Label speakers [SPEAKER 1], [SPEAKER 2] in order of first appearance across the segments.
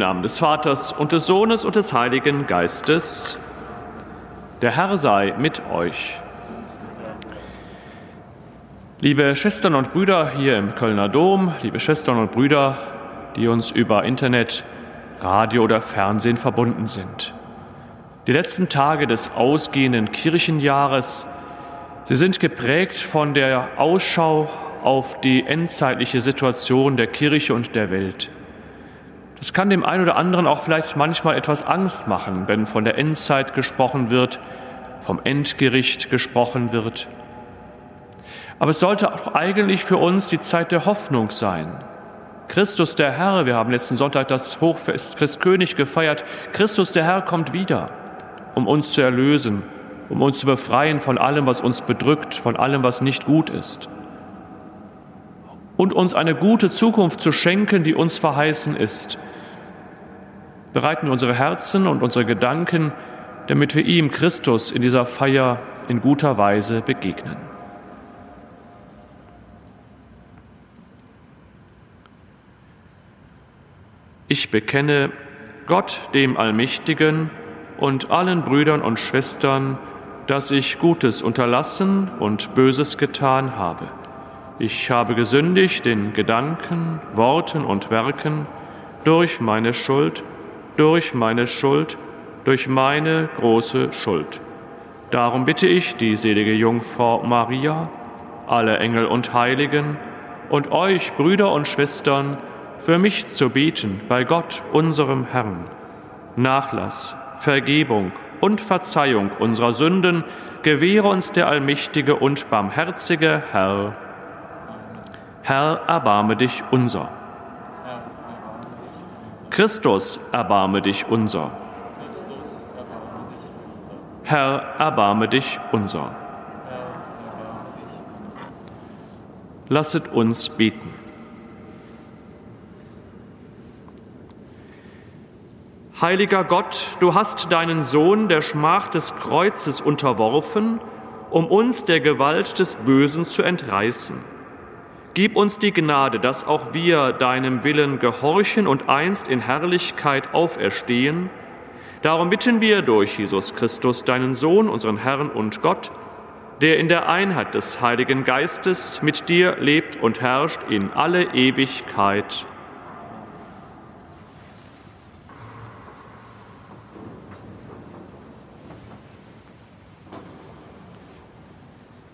[SPEAKER 1] Namen des Vaters und des Sohnes und des Heiligen Geistes. Der Herr sei mit euch. Liebe Schwestern und Brüder hier im Kölner Dom, liebe Schwestern und Brüder, die uns über Internet, Radio oder Fernsehen verbunden sind. Die letzten Tage des ausgehenden Kirchenjahres, sie sind geprägt von der Ausschau auf die endzeitliche Situation der Kirche und der Welt. Das kann dem einen oder anderen auch vielleicht manchmal etwas Angst machen, wenn von der Endzeit gesprochen wird, vom Endgericht gesprochen wird. Aber es sollte auch eigentlich für uns die Zeit der Hoffnung sein. Christus der Herr, wir haben letzten Sonntag das Hochfest Christkönig gefeiert, Christus der Herr kommt wieder, um uns zu erlösen, um uns zu befreien von allem, was uns bedrückt, von allem, was nicht gut ist. Und uns eine gute Zukunft zu schenken, die uns verheißen ist bereiten wir unsere Herzen und unsere Gedanken, damit wir ihm, Christus, in dieser Feier in guter Weise begegnen. Ich bekenne Gott, dem Allmächtigen, und allen Brüdern und Schwestern, dass ich Gutes unterlassen und Böses getan habe. Ich habe gesündigt in Gedanken, Worten und Werken durch meine Schuld, durch meine Schuld, durch meine große Schuld. Darum bitte ich die selige Jungfrau Maria, alle Engel und Heiligen und euch, Brüder und Schwestern, für mich zu beten bei Gott, unserem Herrn. Nachlass, Vergebung und Verzeihung unserer Sünden gewähre uns der allmächtige und barmherzige Herr. Herr, erbarme dich unser. Christus, erbarme dich unser. Herr, erbarme dich unser. Lasset uns beten. Heiliger Gott, du hast deinen Sohn der Schmach des Kreuzes unterworfen, um uns der Gewalt des Bösen zu entreißen. Gib uns die Gnade, dass auch wir deinem Willen gehorchen und einst in Herrlichkeit auferstehen. Darum bitten wir durch Jesus Christus, deinen Sohn, unseren Herrn und Gott, der in der Einheit des Heiligen Geistes mit dir lebt und herrscht in alle Ewigkeit.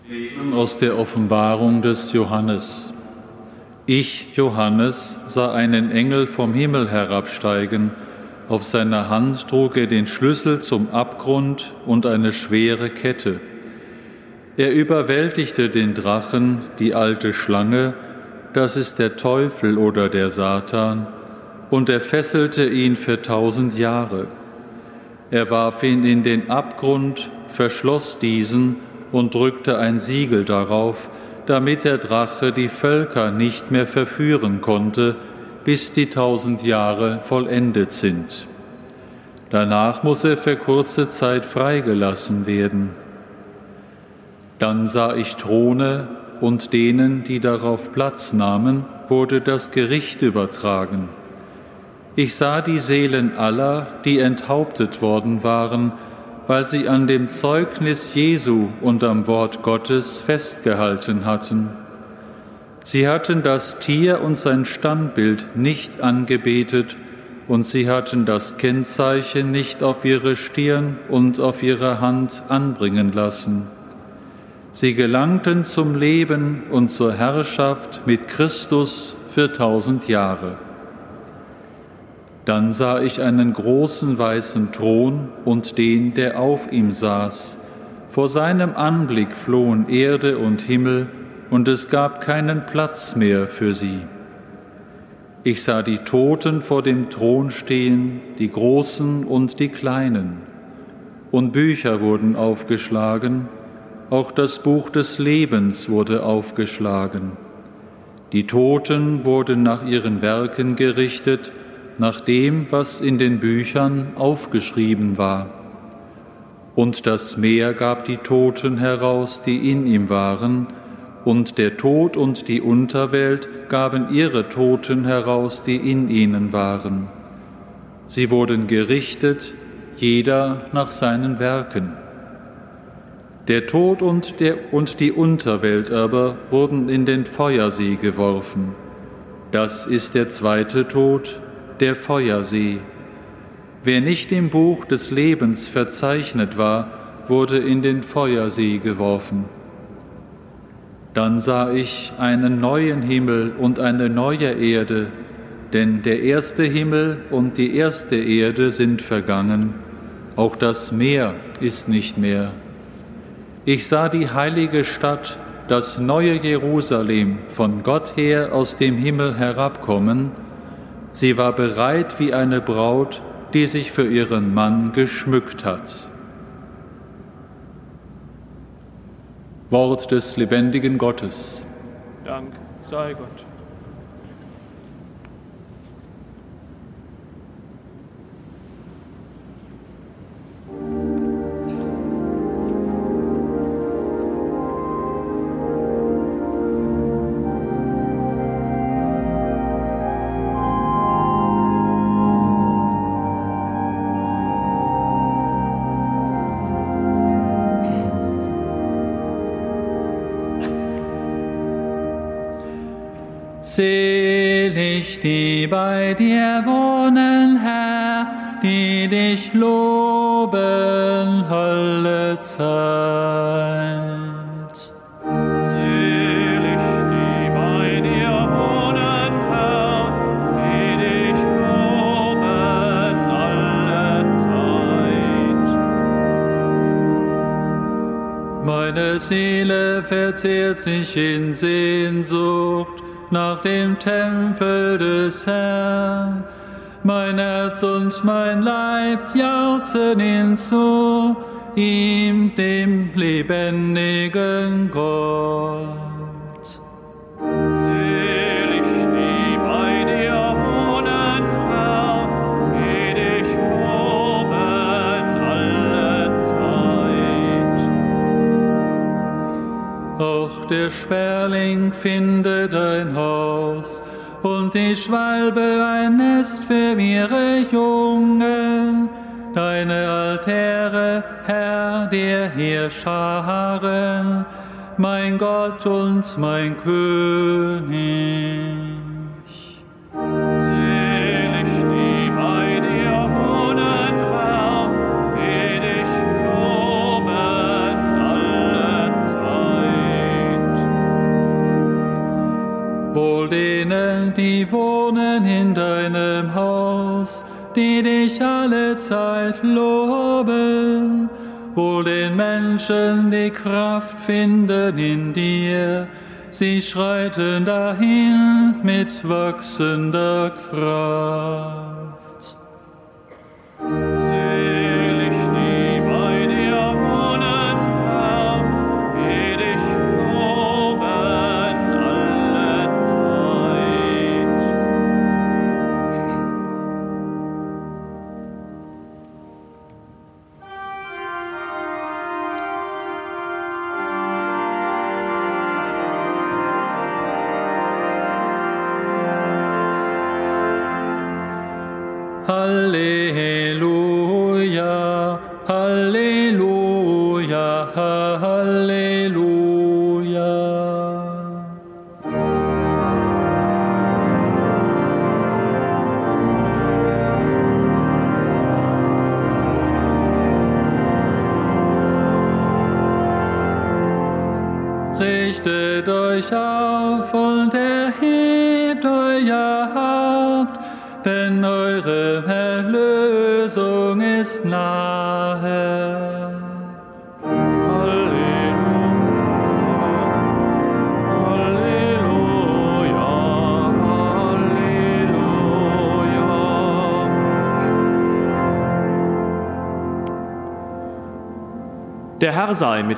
[SPEAKER 2] Lesen aus der Offenbarung des Johannes. Ich, Johannes, sah einen Engel vom Himmel herabsteigen. Auf seiner Hand trug er den Schlüssel zum Abgrund und eine schwere Kette. Er überwältigte den Drachen, die alte Schlange, das ist der Teufel oder der Satan, und er fesselte ihn für tausend Jahre. Er warf ihn in den Abgrund, verschloss diesen und drückte ein Siegel darauf, damit der Drache die Völker nicht mehr verführen konnte, bis die tausend Jahre vollendet sind. Danach muss er für kurze Zeit freigelassen werden. Dann sah ich Throne und denen, die darauf Platz nahmen, wurde das Gericht übertragen. Ich sah die Seelen aller, die enthauptet worden waren, weil sie an dem Zeugnis Jesu und am Wort Gottes festgehalten hatten. Sie hatten das Tier und sein Standbild nicht angebetet, und sie hatten das Kennzeichen nicht auf ihre Stirn und auf ihre Hand anbringen lassen. Sie gelangten zum Leben und zur Herrschaft mit Christus für tausend Jahre. Dann sah ich einen großen weißen Thron und den, der auf ihm saß. Vor seinem Anblick flohen Erde und Himmel, und es gab keinen Platz mehr für sie. Ich sah die Toten vor dem Thron stehen, die Großen und die Kleinen. Und Bücher wurden aufgeschlagen, auch das Buch des Lebens wurde aufgeschlagen. Die Toten wurden nach ihren Werken gerichtet, nach dem, was in den Büchern aufgeschrieben war. Und das Meer gab die Toten heraus, die in ihm waren, und der Tod und die Unterwelt gaben ihre Toten heraus, die in ihnen waren.
[SPEAKER 3] Sie wurden gerichtet, jeder nach seinen Werken. Der Tod und, der, und die Unterwelt aber wurden in den Feuersee geworfen. Das ist der zweite Tod, der Feuersee. Wer nicht im Buch des Lebens verzeichnet war, wurde in den Feuersee geworfen. Dann sah ich einen neuen Himmel und eine neue Erde, denn der erste Himmel und die erste Erde sind vergangen, auch das Meer ist nicht mehr. Ich sah die heilige Stadt, das neue Jerusalem, von Gott her aus dem Himmel herabkommen. Sie war bereit wie eine Braut, die sich für ihren Mann geschmückt hat. Wort des lebendigen Gottes.
[SPEAKER 1] Dank sei Gott.
[SPEAKER 2] Die bei dir wohnen, Herr, die dich loben alle Zeit.
[SPEAKER 1] Selig die bei dir wohnen, Herr, die dich loben alle Zeit.
[SPEAKER 2] Meine Seele verzehrt sich in Sehnsucht nach dem Tempel des Herrn. Mein Herz und mein Leib jauchzen hinzu, ihm, dem lebendigen Gott. Der Sperling findet ein Haus und die Schwalbe ein Nest für ihre Jungen. Deine Altäre, Herr, der Heerscharen, mein Gott und mein König. Denen, die wohnen in deinem Haus, die dich alle Zeit loben. Wohl den Menschen, die Kraft finden in dir, sie schreiten dahin mit wachsender Kraft.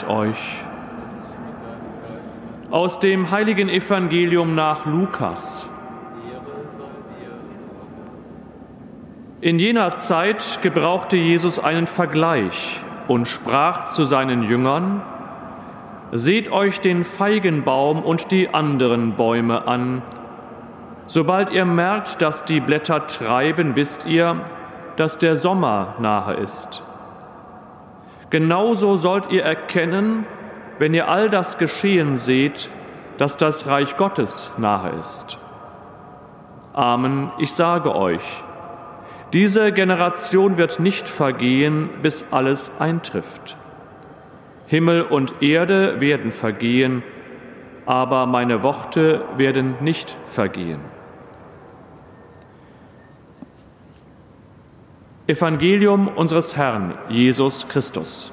[SPEAKER 2] Euch.
[SPEAKER 1] Aus dem heiligen Evangelium nach Lukas. In jener Zeit gebrauchte Jesus einen Vergleich und sprach zu seinen Jüngern, Seht euch den Feigenbaum und die anderen Bäume an. Sobald ihr merkt, dass die Blätter treiben, wisst ihr, dass der Sommer nahe ist. Genauso sollt ihr erkennen, wenn ihr all das geschehen seht, dass das Reich Gottes nahe ist. Amen, ich sage euch, diese Generation wird nicht vergehen, bis alles eintrifft. Himmel und Erde werden vergehen, aber meine Worte werden nicht vergehen. Evangelium unseres Herrn Jesus Christus.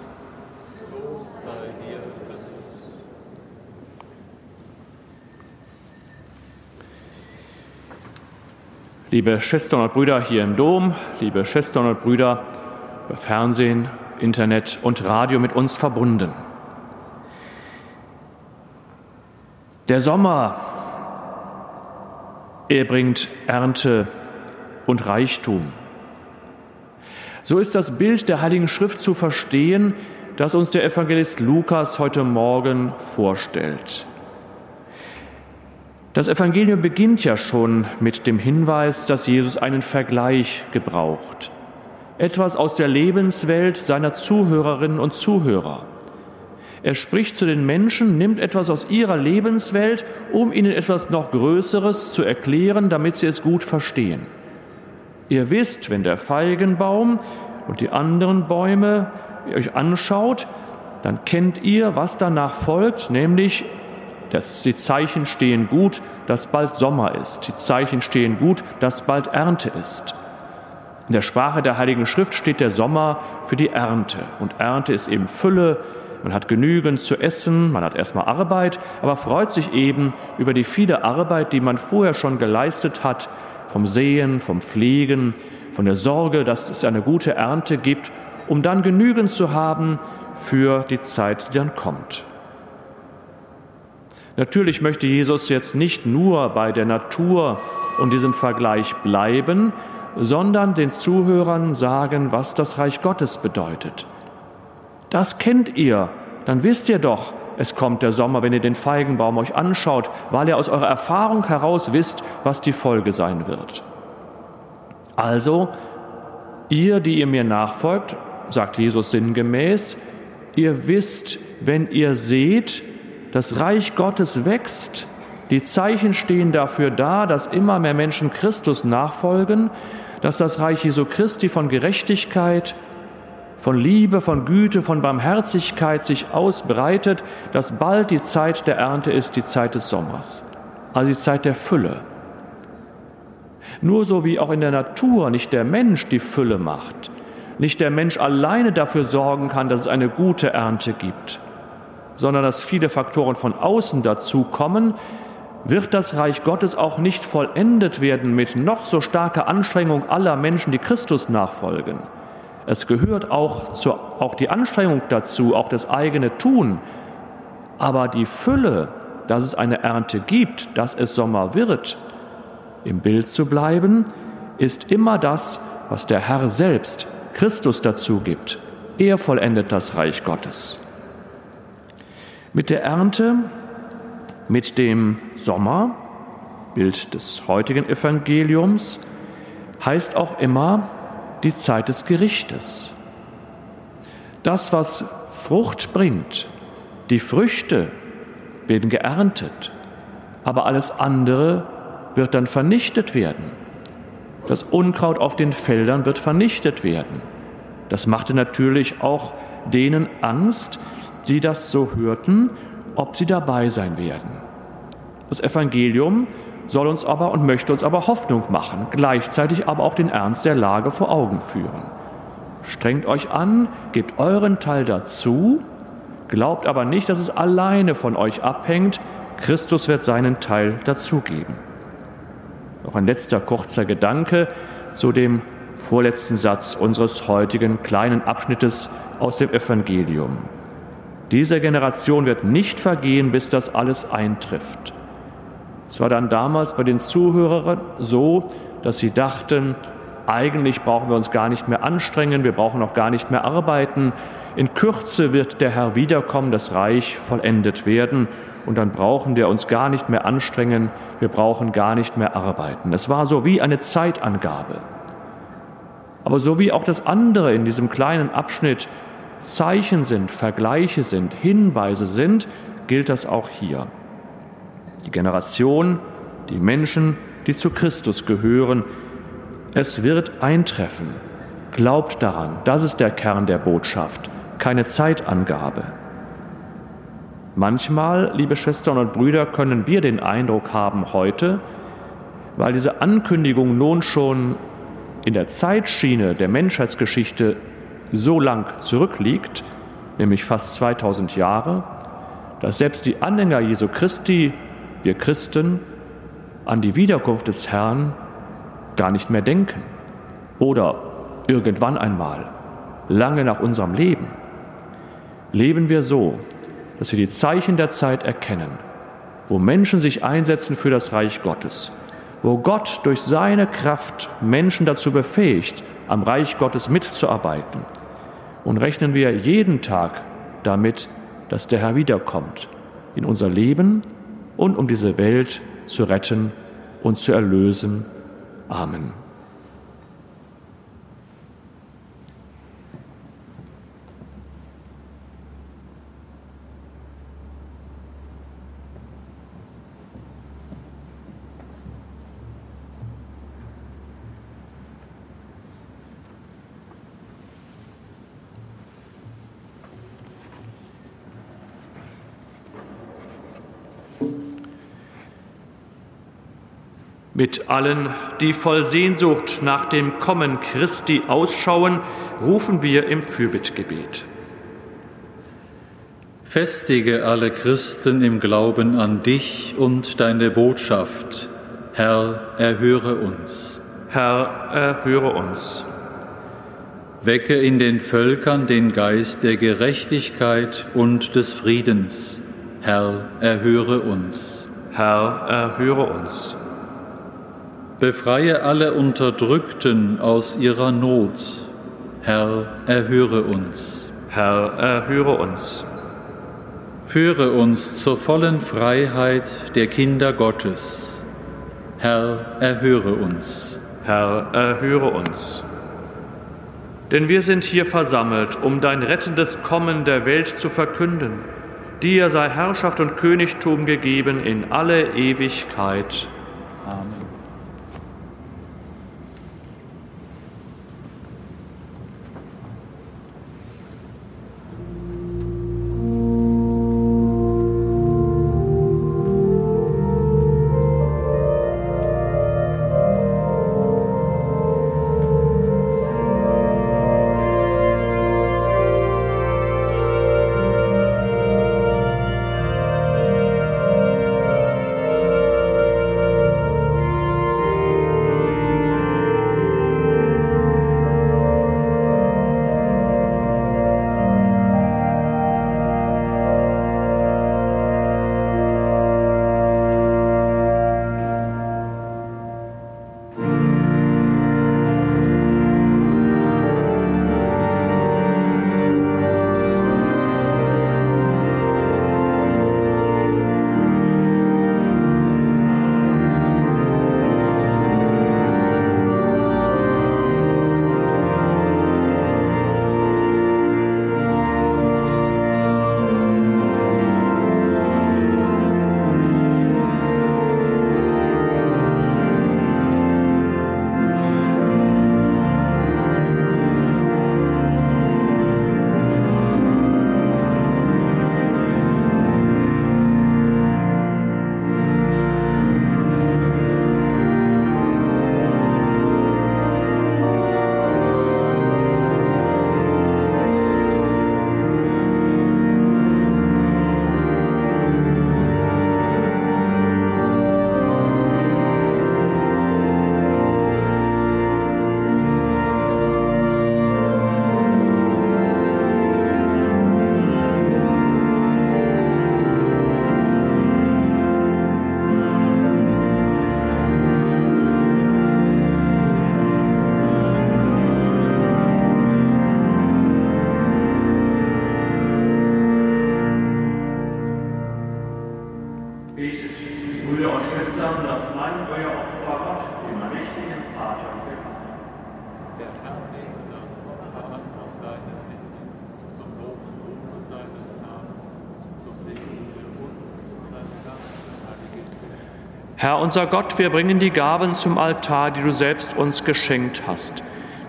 [SPEAKER 1] Liebe Schwestern und Brüder hier im Dom, liebe Schwestern und Brüder über Fernsehen, Internet und Radio mit uns verbunden. Der Sommer, er bringt Ernte und Reichtum. So ist das Bild der Heiligen Schrift zu verstehen, das uns der Evangelist Lukas heute Morgen vorstellt. Das Evangelium beginnt ja schon mit dem Hinweis, dass Jesus einen Vergleich gebraucht. Etwas aus der Lebenswelt seiner Zuhörerinnen und Zuhörer. Er spricht zu den Menschen, nimmt etwas aus ihrer Lebenswelt, um ihnen etwas noch Größeres zu erklären, damit sie es gut verstehen. Ihr wisst, wenn der Feigenbaum und die anderen Bäume euch anschaut, dann kennt ihr, was danach folgt, nämlich dass die Zeichen stehen gut, dass bald Sommer ist. Die Zeichen stehen gut, dass bald Ernte ist. In der Sprache der Heiligen Schrift steht der Sommer für die Ernte. Und Ernte ist eben Fülle. Man hat genügend zu essen, man hat erstmal Arbeit, aber freut sich eben über die viele Arbeit, die man vorher schon geleistet hat, vom Sehen, vom Pflegen, von der Sorge, dass es eine gute Ernte gibt, um dann genügend zu haben für die Zeit, die dann kommt. Natürlich möchte Jesus jetzt nicht nur bei der Natur und diesem Vergleich bleiben, sondern den Zuhörern sagen, was das Reich Gottes bedeutet. Das kennt ihr, dann wisst ihr doch, es kommt der Sommer, wenn ihr den Feigenbaum euch anschaut, weil ihr aus eurer Erfahrung heraus wisst, was die Folge sein wird. Also, ihr, die ihr mir nachfolgt, sagt Jesus sinngemäß, ihr wisst, wenn ihr seht, das Reich Gottes wächst. Die Zeichen stehen dafür da, dass immer mehr Menschen Christus nachfolgen, dass das Reich Jesu Christi von Gerechtigkeit, von Liebe, von Güte, von Barmherzigkeit sich ausbreitet, dass bald die Zeit der Ernte ist, die Zeit des Sommers, also die Zeit der Fülle. Nur so wie auch in der Natur nicht der Mensch die Fülle macht, nicht der Mensch alleine dafür sorgen kann, dass es eine gute Ernte gibt, sondern dass viele Faktoren von außen dazu kommen, wird das Reich Gottes auch nicht vollendet werden mit noch so starker Anstrengung aller Menschen, die Christus nachfolgen. Es gehört auch, zu, auch die Anstrengung dazu, auch das eigene Tun. Aber die Fülle, dass es eine Ernte gibt, dass es Sommer wird, im Bild zu bleiben, ist immer das, was der Herr selbst, Christus dazu gibt. Er vollendet das Reich Gottes. Mit der Ernte, mit dem Sommer, Bild des heutigen Evangeliums, heißt auch immer die Zeit des Gerichtes. Das, was Frucht bringt, die Früchte werden geerntet, aber alles andere wird dann vernichtet werden. Das Unkraut auf den Feldern wird vernichtet werden. Das machte natürlich auch denen Angst, die das so hörten, ob sie dabei sein werden. Das Evangelium soll uns aber und möchte uns aber Hoffnung machen, gleichzeitig aber auch den Ernst der Lage vor Augen führen. Strengt euch an, gebt euren Teil dazu, glaubt aber nicht, dass es alleine von euch abhängt, Christus wird seinen Teil dazugeben. Noch ein letzter kurzer Gedanke zu dem vorletzten Satz unseres heutigen kleinen Abschnittes aus dem Evangelium. Diese Generation wird nicht vergehen, bis das alles eintrifft. Es war dann damals bei den Zuhörern so, dass sie dachten, eigentlich brauchen wir uns gar nicht mehr anstrengen, wir brauchen auch gar nicht mehr arbeiten. In Kürze wird der Herr wiederkommen, das Reich vollendet werden und dann brauchen wir uns gar nicht mehr anstrengen, wir brauchen gar nicht mehr arbeiten. Es war so wie eine Zeitangabe. Aber so wie auch das andere in diesem kleinen Abschnitt Zeichen sind, Vergleiche sind, Hinweise sind, gilt das auch hier. Die Generation, die Menschen, die zu Christus gehören, es wird eintreffen. Glaubt daran, das ist der Kern der Botschaft, keine Zeitangabe. Manchmal, liebe Schwestern und Brüder, können wir den Eindruck haben heute, weil diese Ankündigung nun schon in der Zeitschiene der Menschheitsgeschichte so lang zurückliegt, nämlich fast 2000 Jahre, dass selbst die Anhänger Jesu Christi, wir Christen, an die Wiederkunft des Herrn gar nicht mehr denken. Oder irgendwann einmal, lange nach unserem Leben. Leben wir so, dass wir die Zeichen der Zeit erkennen, wo Menschen sich einsetzen für das Reich Gottes, wo Gott durch seine Kraft Menschen dazu befähigt, am Reich Gottes mitzuarbeiten. Und rechnen wir jeden Tag damit, dass der Herr wiederkommt in unser Leben und um diese Welt zu retten und zu erlösen. Amen. Mit allen, die voll Sehnsucht nach dem Kommen Christi ausschauen, rufen wir im Fürbittgebet.
[SPEAKER 2] Festige alle Christen im Glauben an dich und deine Botschaft. Herr, erhöre uns.
[SPEAKER 1] Herr, erhöre uns.
[SPEAKER 2] Wecke in den Völkern den Geist der Gerechtigkeit und des Friedens. Herr, erhöre uns.
[SPEAKER 1] Herr, erhöre uns.
[SPEAKER 2] Befreie alle Unterdrückten aus ihrer Not. Herr, erhöre uns.
[SPEAKER 1] Herr, erhöre uns.
[SPEAKER 2] Führe uns zur vollen Freiheit der Kinder Gottes. Herr, erhöre uns.
[SPEAKER 1] Herr, erhöre uns. Denn wir sind hier versammelt, um dein rettendes Kommen der Welt zu verkünden. Dir sei Herrschaft und Königtum gegeben in alle Ewigkeit. Amen. Herr unser Gott, wir bringen die Gaben zum Altar, die du selbst uns geschenkt hast.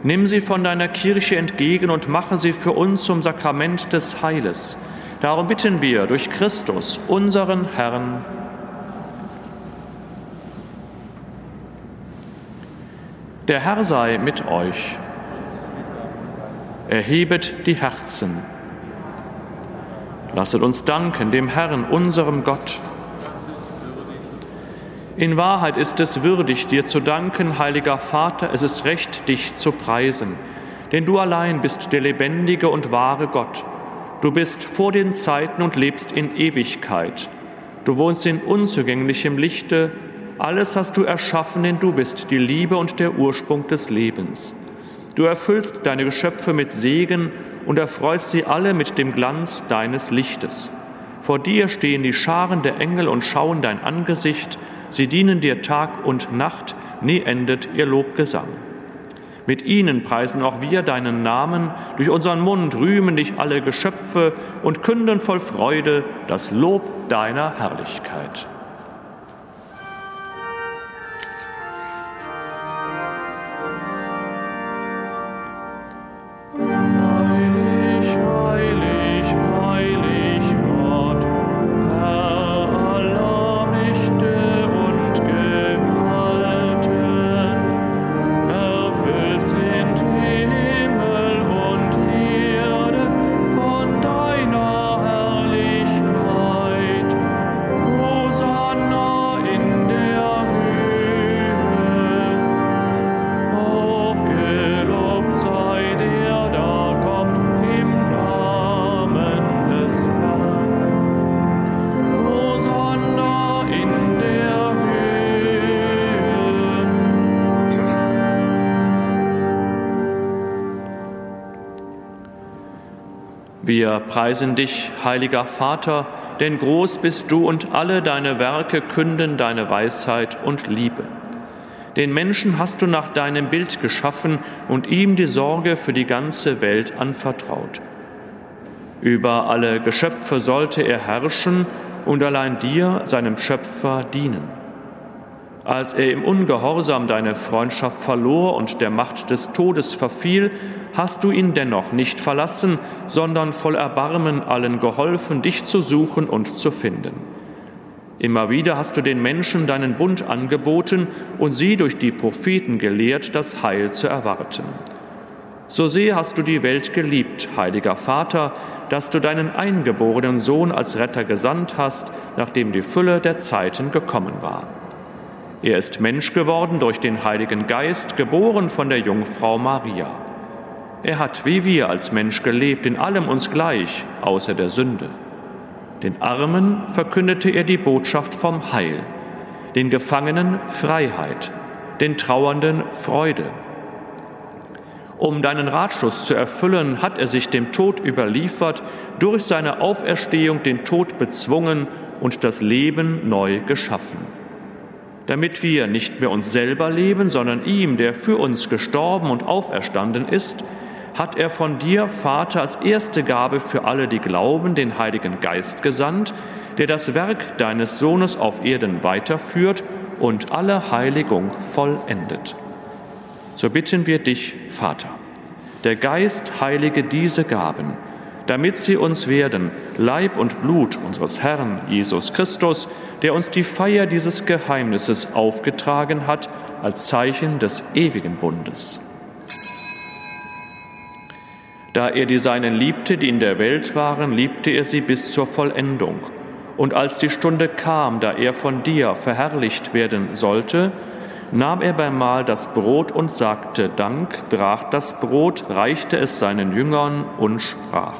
[SPEAKER 1] Nimm sie von deiner Kirche entgegen und mache sie für uns zum Sakrament des Heiles. Darum bitten wir durch Christus, unseren Herrn. Der Herr sei mit euch. Erhebet die Herzen. Lasset uns danken dem Herrn, unserem Gott. In Wahrheit ist es würdig, dir zu danken, heiliger Vater, es ist recht, dich zu preisen. Denn du allein bist der lebendige und wahre Gott. Du bist vor den Zeiten und lebst in Ewigkeit. Du wohnst in unzugänglichem Lichte. Alles hast du erschaffen, denn du bist die Liebe und der Ursprung des Lebens. Du erfüllst deine Geschöpfe mit Segen und erfreust sie alle mit dem Glanz deines Lichtes. Vor dir stehen die Scharen der Engel und schauen dein Angesicht, Sie dienen dir Tag und Nacht, nie endet ihr Lobgesang. Mit ihnen preisen auch wir deinen Namen, durch unseren Mund rühmen dich alle Geschöpfe und künden voll Freude das Lob deiner Herrlichkeit. Preisen dich, heiliger Vater, denn groß bist du und alle deine Werke künden deine Weisheit und Liebe. Den Menschen hast du nach deinem Bild geschaffen und ihm die Sorge für die ganze Welt anvertraut. Über alle Geschöpfe sollte er herrschen und allein dir, seinem Schöpfer, dienen. Als er im Ungehorsam deine Freundschaft verlor und der Macht des Todes verfiel, hast du ihn dennoch nicht verlassen, sondern voll Erbarmen allen geholfen, dich zu suchen und zu finden. Immer wieder hast du den Menschen deinen Bund angeboten und sie durch die Propheten gelehrt, das Heil zu erwarten. So sehr hast du die Welt geliebt, heiliger Vater, dass du deinen eingeborenen Sohn als Retter gesandt hast, nachdem die Fülle der Zeiten gekommen war. Er ist Mensch geworden durch den Heiligen Geist, geboren von der Jungfrau Maria. Er hat wie wir als Mensch gelebt, in allem uns gleich, außer der Sünde. Den Armen verkündete er die Botschaft vom Heil, den Gefangenen Freiheit, den Trauernden Freude. Um deinen Ratschluss zu erfüllen, hat er sich dem Tod überliefert, durch seine Auferstehung den Tod bezwungen und das Leben neu geschaffen damit wir nicht mehr uns selber leben, sondern ihm, der für uns gestorben und auferstanden ist, hat er von dir, Vater, als erste Gabe für alle, die glauben, den Heiligen Geist gesandt, der das Werk deines Sohnes auf Erden weiterführt und alle Heiligung vollendet. So bitten wir dich, Vater, der Geist heilige diese Gaben, damit sie uns werden, Leib und Blut unseres Herrn Jesus Christus, der uns die Feier dieses Geheimnisses aufgetragen hat als Zeichen des ewigen Bundes. Da er die Seinen liebte, die in der Welt waren, liebte er sie bis zur Vollendung. Und als die Stunde kam, da er von dir verherrlicht werden sollte, nahm er beim Mahl das Brot und sagte Dank, brach das Brot, reichte es seinen Jüngern und sprach,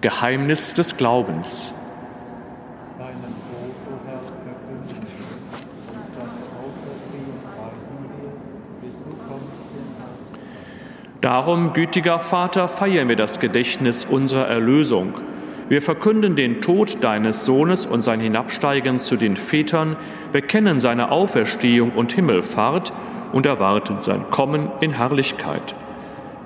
[SPEAKER 1] Geheimnis des Glaubens. Darum, gütiger Vater, feiern wir das Gedächtnis unserer Erlösung. Wir verkünden den Tod deines Sohnes und sein Hinabsteigen zu den Vätern, bekennen seine Auferstehung und Himmelfahrt und erwarten sein Kommen in Herrlichkeit.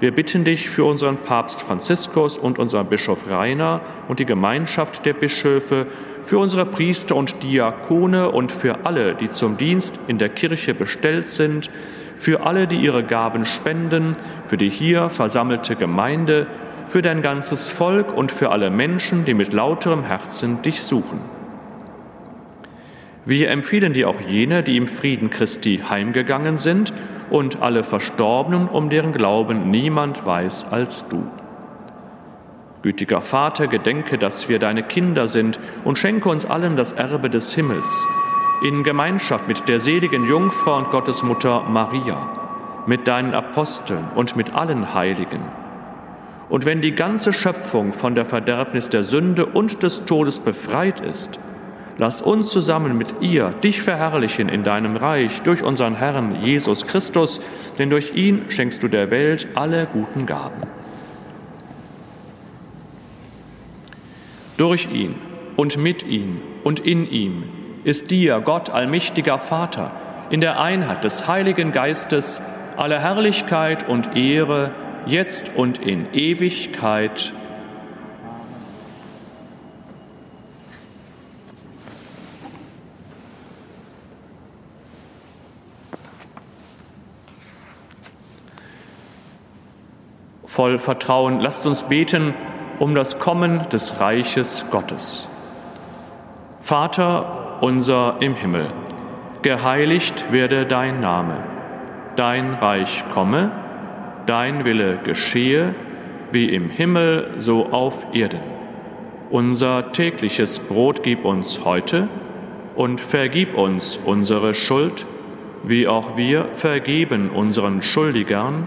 [SPEAKER 1] wir bitten dich für unseren Papst Franziskus und unseren Bischof Rainer und die Gemeinschaft der Bischöfe, für unsere Priester und Diakone und für alle, die zum Dienst in der Kirche bestellt sind, für alle, die ihre Gaben spenden, für die hier versammelte Gemeinde, für dein ganzes Volk und für alle Menschen, die mit lauterem Herzen dich suchen. Wir empfehlen dir auch jene, die im Frieden Christi heimgegangen sind und alle Verstorbenen, um deren Glauben niemand weiß als du. Gütiger Vater, gedenke, dass wir deine Kinder sind und schenke uns allen das Erbe des Himmels, in Gemeinschaft mit der seligen Jungfrau und Gottesmutter Maria, mit deinen Aposteln und mit allen Heiligen. Und wenn die ganze Schöpfung von der Verderbnis der Sünde und des Todes befreit ist, Lass uns zusammen mit ihr dich verherrlichen in deinem Reich durch unseren Herrn Jesus Christus, denn durch ihn schenkst du der Welt alle guten Gaben. Durch ihn und mit ihm und in ihm ist dir, Gott, allmächtiger Vater, in der Einheit des Heiligen Geistes alle Herrlichkeit und Ehre, jetzt und in Ewigkeit. Voll Vertrauen, lasst uns beten um das Kommen des Reiches Gottes. Vater unser im Himmel, geheiligt werde dein Name, dein Reich komme, dein Wille geschehe, wie im Himmel so auf Erden. Unser tägliches Brot gib uns heute und vergib uns unsere Schuld, wie auch wir vergeben unseren Schuldigern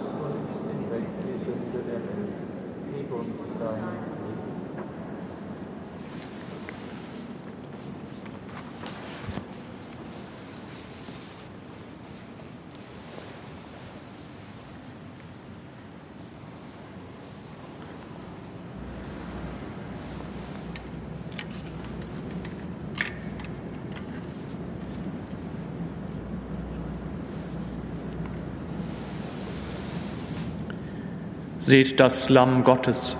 [SPEAKER 1] Seht das Lamm Gottes,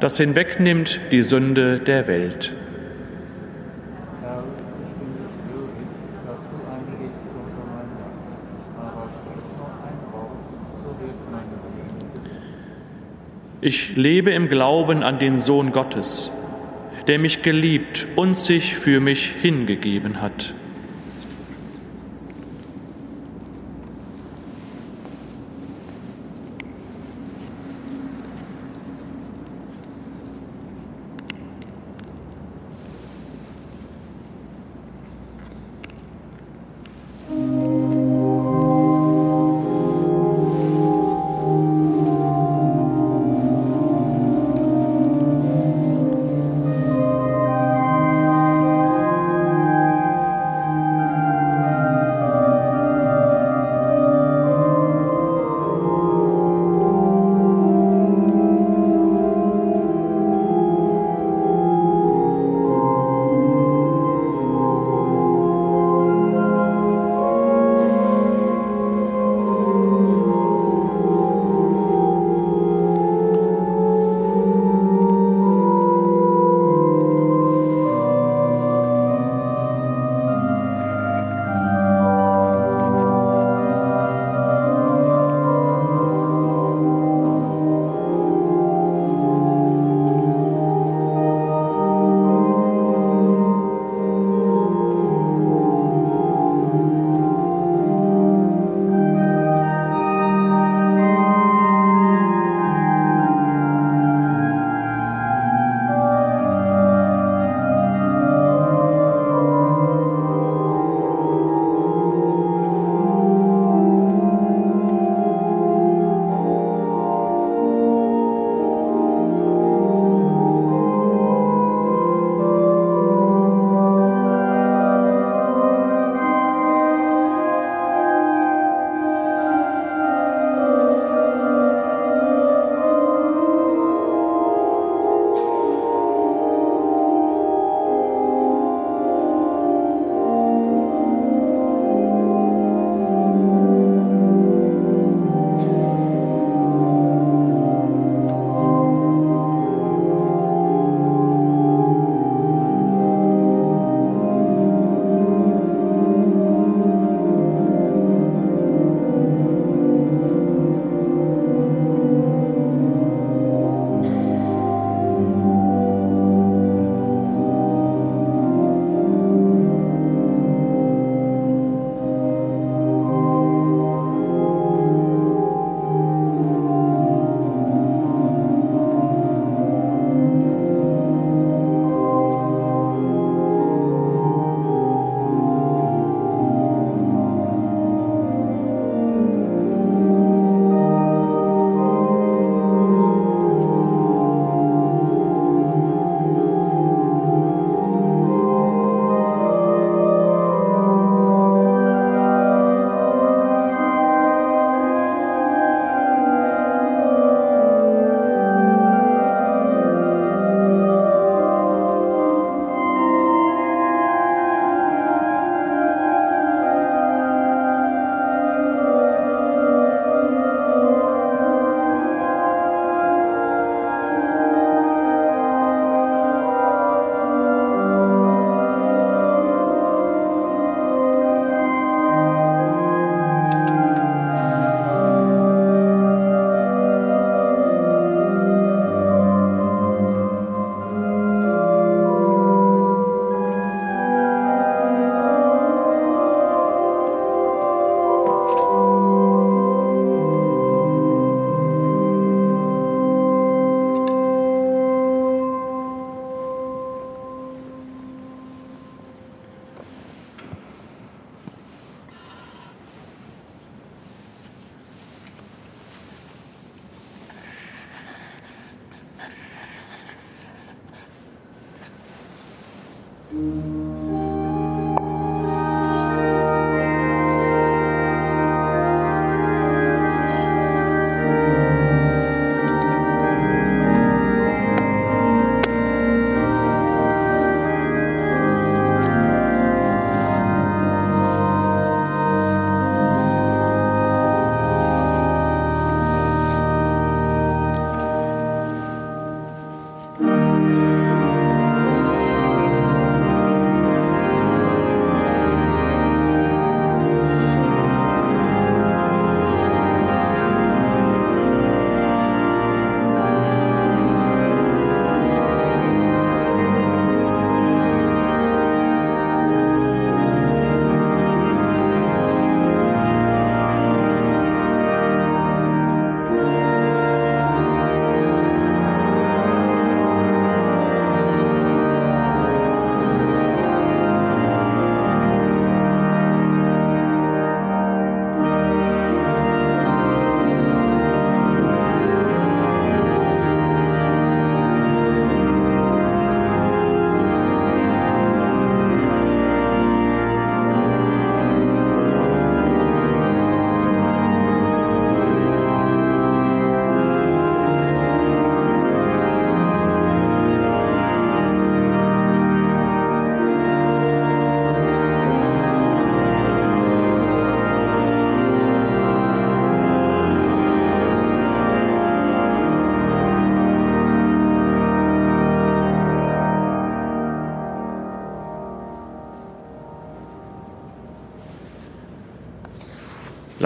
[SPEAKER 1] das hinwegnimmt die Sünde der Welt. Ich lebe im Glauben an den Sohn Gottes, der mich geliebt und sich für mich hingegeben hat.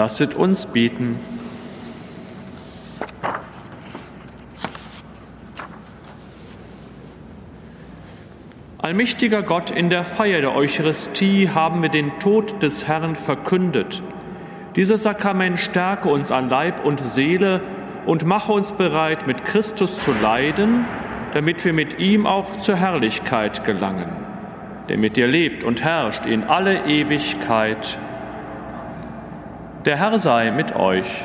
[SPEAKER 1] Lasset uns beten. Allmächtiger Gott, in der Feier der Eucharistie haben wir den Tod des Herrn verkündet. Dieses Sakrament stärke uns an Leib und Seele und mache uns bereit, mit Christus zu leiden, damit wir mit ihm auch zur Herrlichkeit gelangen, der mit dir lebt und herrscht in alle Ewigkeit. Der Herr sei mit euch.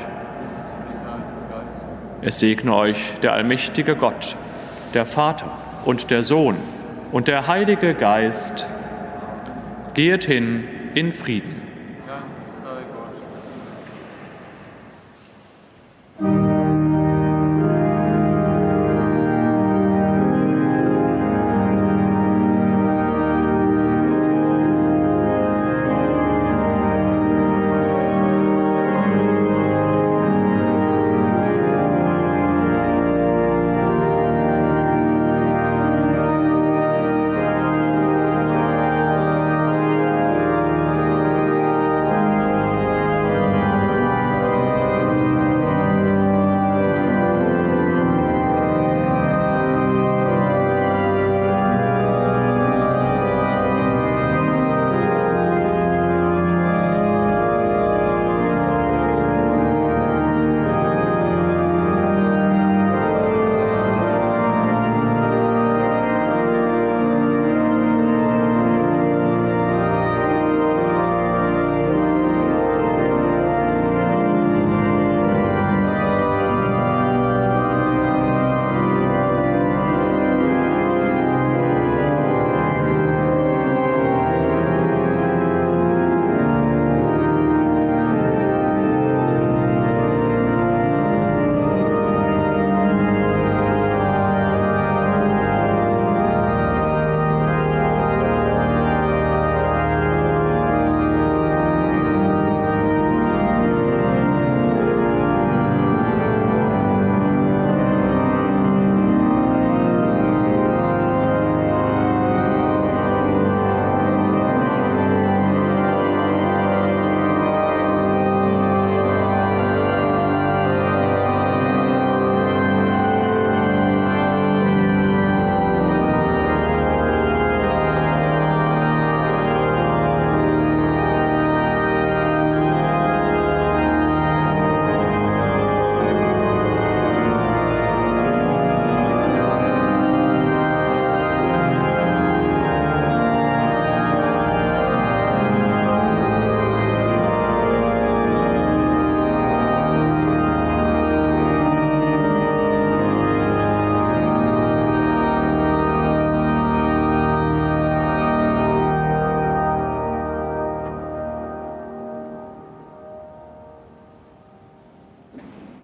[SPEAKER 1] Es segne euch der allmächtige Gott, der Vater und der Sohn und der Heilige Geist. Gehet hin in Frieden.